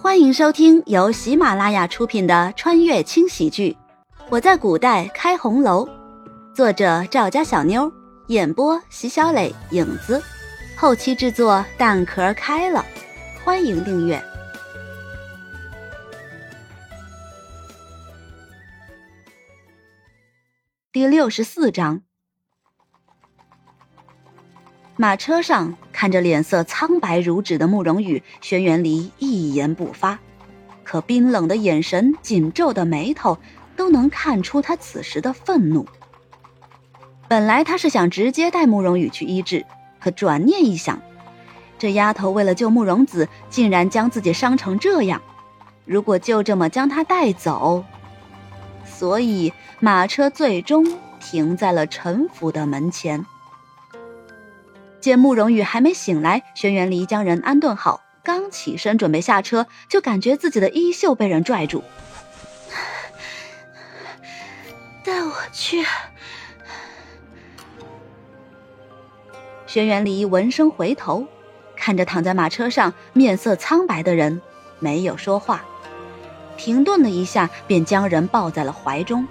欢迎收听由喜马拉雅出品的穿越轻喜剧《我在古代开红楼》，作者赵家小妞，演播席小磊、影子，后期制作蛋壳开了。欢迎订阅第六十四章。马车上看着脸色苍白如纸的慕容羽，轩辕离一言不发，可冰冷的眼神、紧皱的眉头，都能看出他此时的愤怒。本来他是想直接带慕容羽去医治，可转念一想，这丫头为了救慕容子，竟然将自己伤成这样，如果就这么将她带走，所以马车最终停在了陈府的门前。见慕容羽还没醒来，轩辕离将人安顿好，刚起身准备下车，就感觉自己的衣袖被人拽住。带我去。轩辕离闻声回头，看着躺在马车上面色苍白的人，没有说话，停顿了一下，便将人抱在了怀中。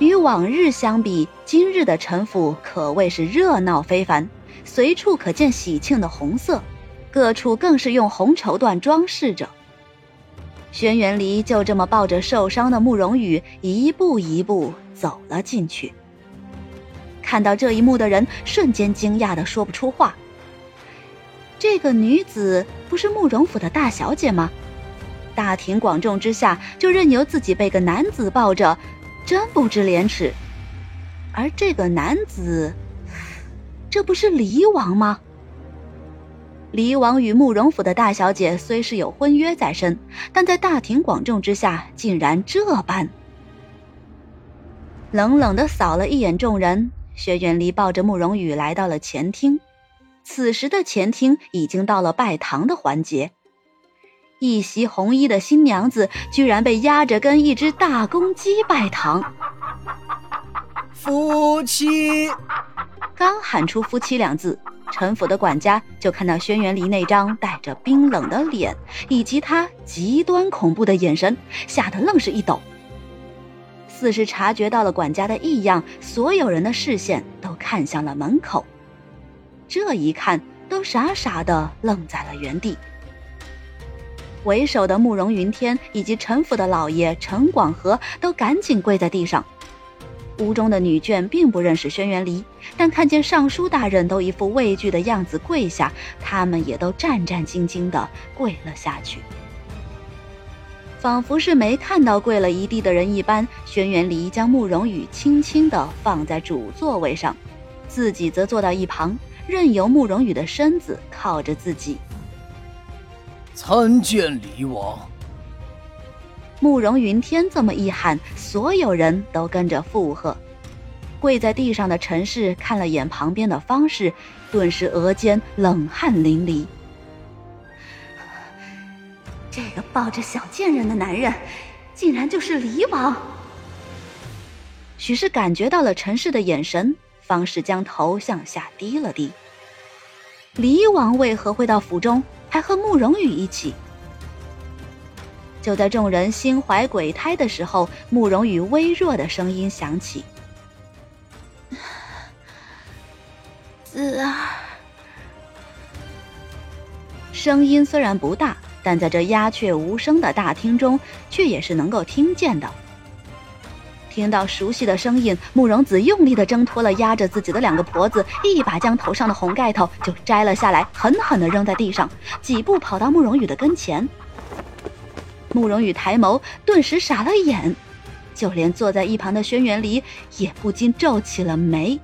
与往日相比，今日的陈府可谓是热闹非凡，随处可见喜庆的红色，各处更是用红绸缎装饰着。轩辕离就这么抱着受伤的慕容羽，一步一步走了进去。看到这一幕的人瞬间惊讶的说不出话。这个女子不是慕容府的大小姐吗？大庭广众之下就任由自己被个男子抱着。真不知廉耻，而这个男子，这不是离王吗？离王与慕容府的大小姐虽是有婚约在身，但在大庭广众之下竟然这般。冷冷的扫了一眼众人，薛远离抱着慕容羽来到了前厅。此时的前厅已经到了拜堂的环节。一袭红衣的新娘子居然被压着跟一只大公鸡拜堂。夫妻刚喊出“夫妻”两字，陈府的管家就看到轩辕离那张带着冰冷的脸，以及他极端恐怖的眼神，吓得愣是一抖。似是察觉到了管家的异样，所有人的视线都看向了门口。这一看，都傻傻的愣在了原地。为首的慕容云天以及陈府的老爷陈广和都赶紧跪在地上。屋中的女眷并不认识轩辕离，但看见尚书大人都一副畏惧的样子跪下，他们也都战战兢兢地跪了下去，仿佛是没看到跪了一地的人一般。轩辕离将慕容羽轻轻地放在主座位上，自己则坐到一旁，任由慕容羽的身子靠着自己。参见离王。慕容云天这么一喊，所有人都跟着附和。跪在地上的陈氏看了眼旁边的方氏，顿时额间冷汗淋漓。这个抱着小贱人的男人，竟然就是离王。许是感觉到了陈氏的眼神，方氏将头向下低了低。离王为何会到府中？还和慕容羽一起。就在众人心怀鬼胎的时候，慕容羽微弱的声音响起：“ 子儿。”声音虽然不大，但在这鸦雀无声的大厅中，却也是能够听见的。听到熟悉的声音，慕容子用力的挣脱了压着自己的两个婆子，一把将头上的红盖头就摘了下来，狠狠的扔在地上，几步跑到慕容羽的跟前。慕容羽抬眸，顿时傻了眼，就连坐在一旁的轩辕离也不禁皱起了眉。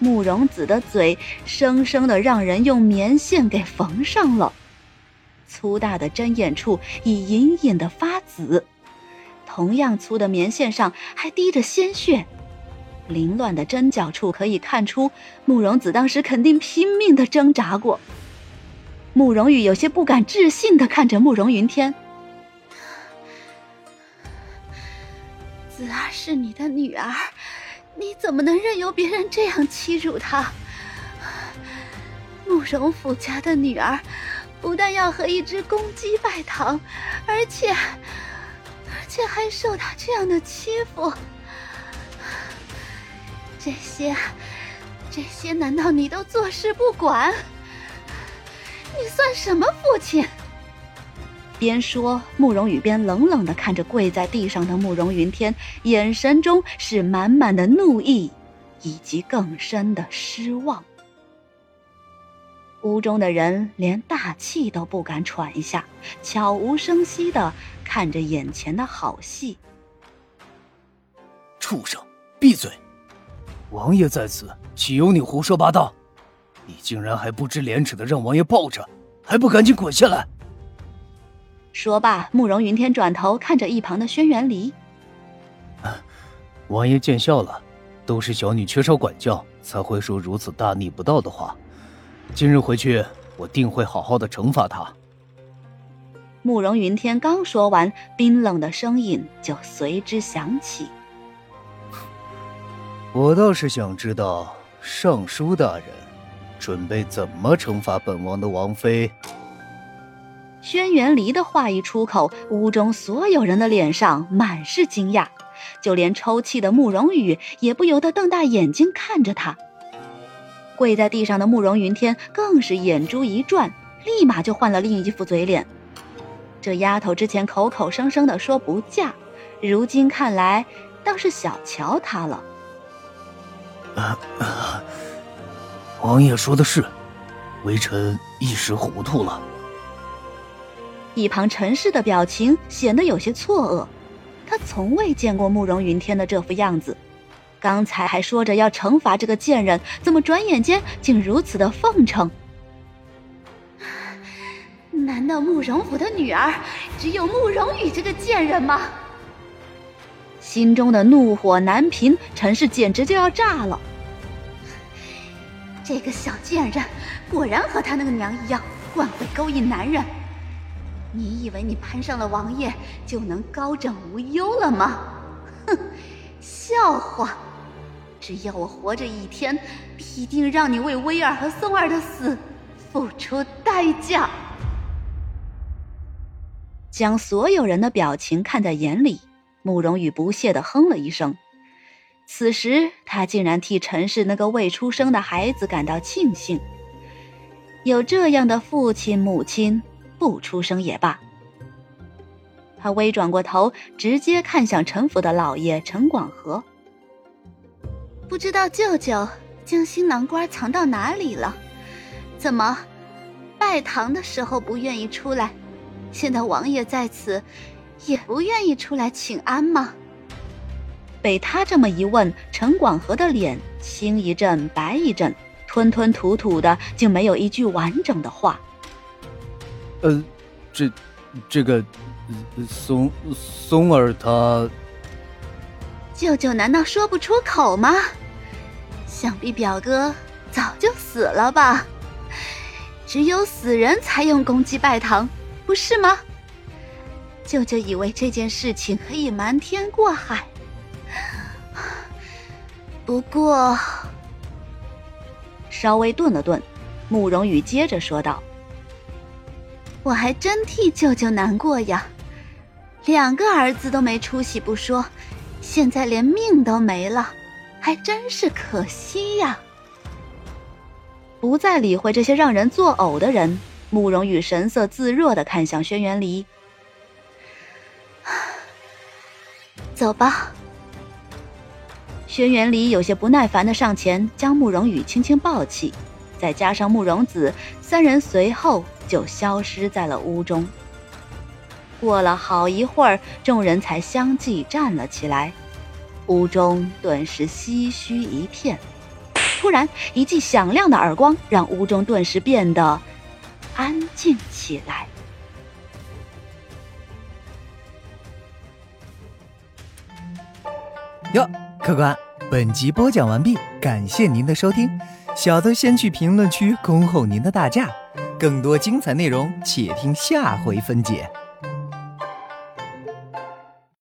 慕容子的嘴生生的让人用棉线给缝上了，粗大的针眼处已隐隐的发紫。同样粗的棉线上还滴着鲜血，凌乱的针脚处可以看出，慕容子当时肯定拼命的挣扎过。慕容羽有些不敢置信的看着慕容云天：“子儿是你的女儿，你怎么能任由别人这样欺辱她？慕容府家的女儿，不但要和一只公鸡拜堂，而且却还受他这样的欺负。这些这些，难道你都坐视不管？你算什么父亲？边说，慕容羽边冷冷的看着跪在地上的慕容云天，眼神中是满满的怒意，以及更深的失望。屋中的人连大气都不敢喘一下，悄无声息的看着眼前的好戏。畜生，闭嘴！王爷在此，岂有你胡说八道？你竟然还不知廉耻的让王爷抱着，还不赶紧滚下来！说罢，慕容云天转头看着一旁的轩辕离：“王爷见笑了，都是小女缺少管教，才会说如此大逆不道的话。今日回去，我定会好好的惩罚他。”慕容云天刚说完，冰冷的声音就随之响起：“我倒是想知道，尚书大人。”准备怎么惩罚本王的王妃？轩辕离的话一出口，屋中所有人的脸上满是惊讶，就连抽泣的慕容羽也不由得瞪大眼睛看着他。跪在地上的慕容云天更是眼珠一转，立马就换了另一副嘴脸。这丫头之前口口声声的说不嫁，如今看来倒是小瞧她了。啊啊！王爷说的是，微臣一时糊涂了。一旁陈氏的表情显得有些错愕，他从未见过慕容云天的这副样子。刚才还说着要惩罚这个贱人，怎么转眼间竟如此的奉承？难道慕容府的女儿只有慕容羽这个贱人吗？心中的怒火难平，陈氏简直就要炸了。这个小贱人，果然和他那个娘一样，惯会勾引男人。你以为你攀上了王爷，就能高枕无忧了吗？哼，笑话！只要我活着一天，必定让你为威儿和松儿的死付出代价。将所有人的表情看在眼里，慕容羽不屑的哼了一声。此时，他竟然替陈氏那个未出生的孩子感到庆幸，有这样的父亲母亲，不出生也罢。他微转过头，直接看向陈府的老爷陈广和，不知道舅舅将新郎官藏到哪里了？怎么，拜堂的时候不愿意出来，现在王爷在此，也不愿意出来请安吗？被他这么一问，陈广和的脸青一阵白一阵，吞吞吐吐的，竟没有一句完整的话。呃，这，这个，松松儿他，舅舅难道说不出口吗？想必表哥早就死了吧？只有死人才用公鸡拜堂，不是吗？舅舅以为这件事情可以瞒天过海。不过，稍微顿了顿，慕容羽接着说道：“我还真替舅舅难过呀，两个儿子都没出息不说，现在连命都没了，还真是可惜呀。”不再理会这些让人作呕的人，慕容羽神色自若的看向轩辕离：“ 走吧。”轩辕离有些不耐烦的上前，将慕容羽轻轻抱起，再加上慕容子三人，随后就消失在了屋中。过了好一会儿，众人才相继站了起来，屋中顿时唏嘘一片。突然，一记响亮的耳光让屋中顿时变得安静起来。哟，客官。本集播讲完毕，感谢您的收听，小的先去评论区恭候您的大驾，更多精彩内容且听下回分解。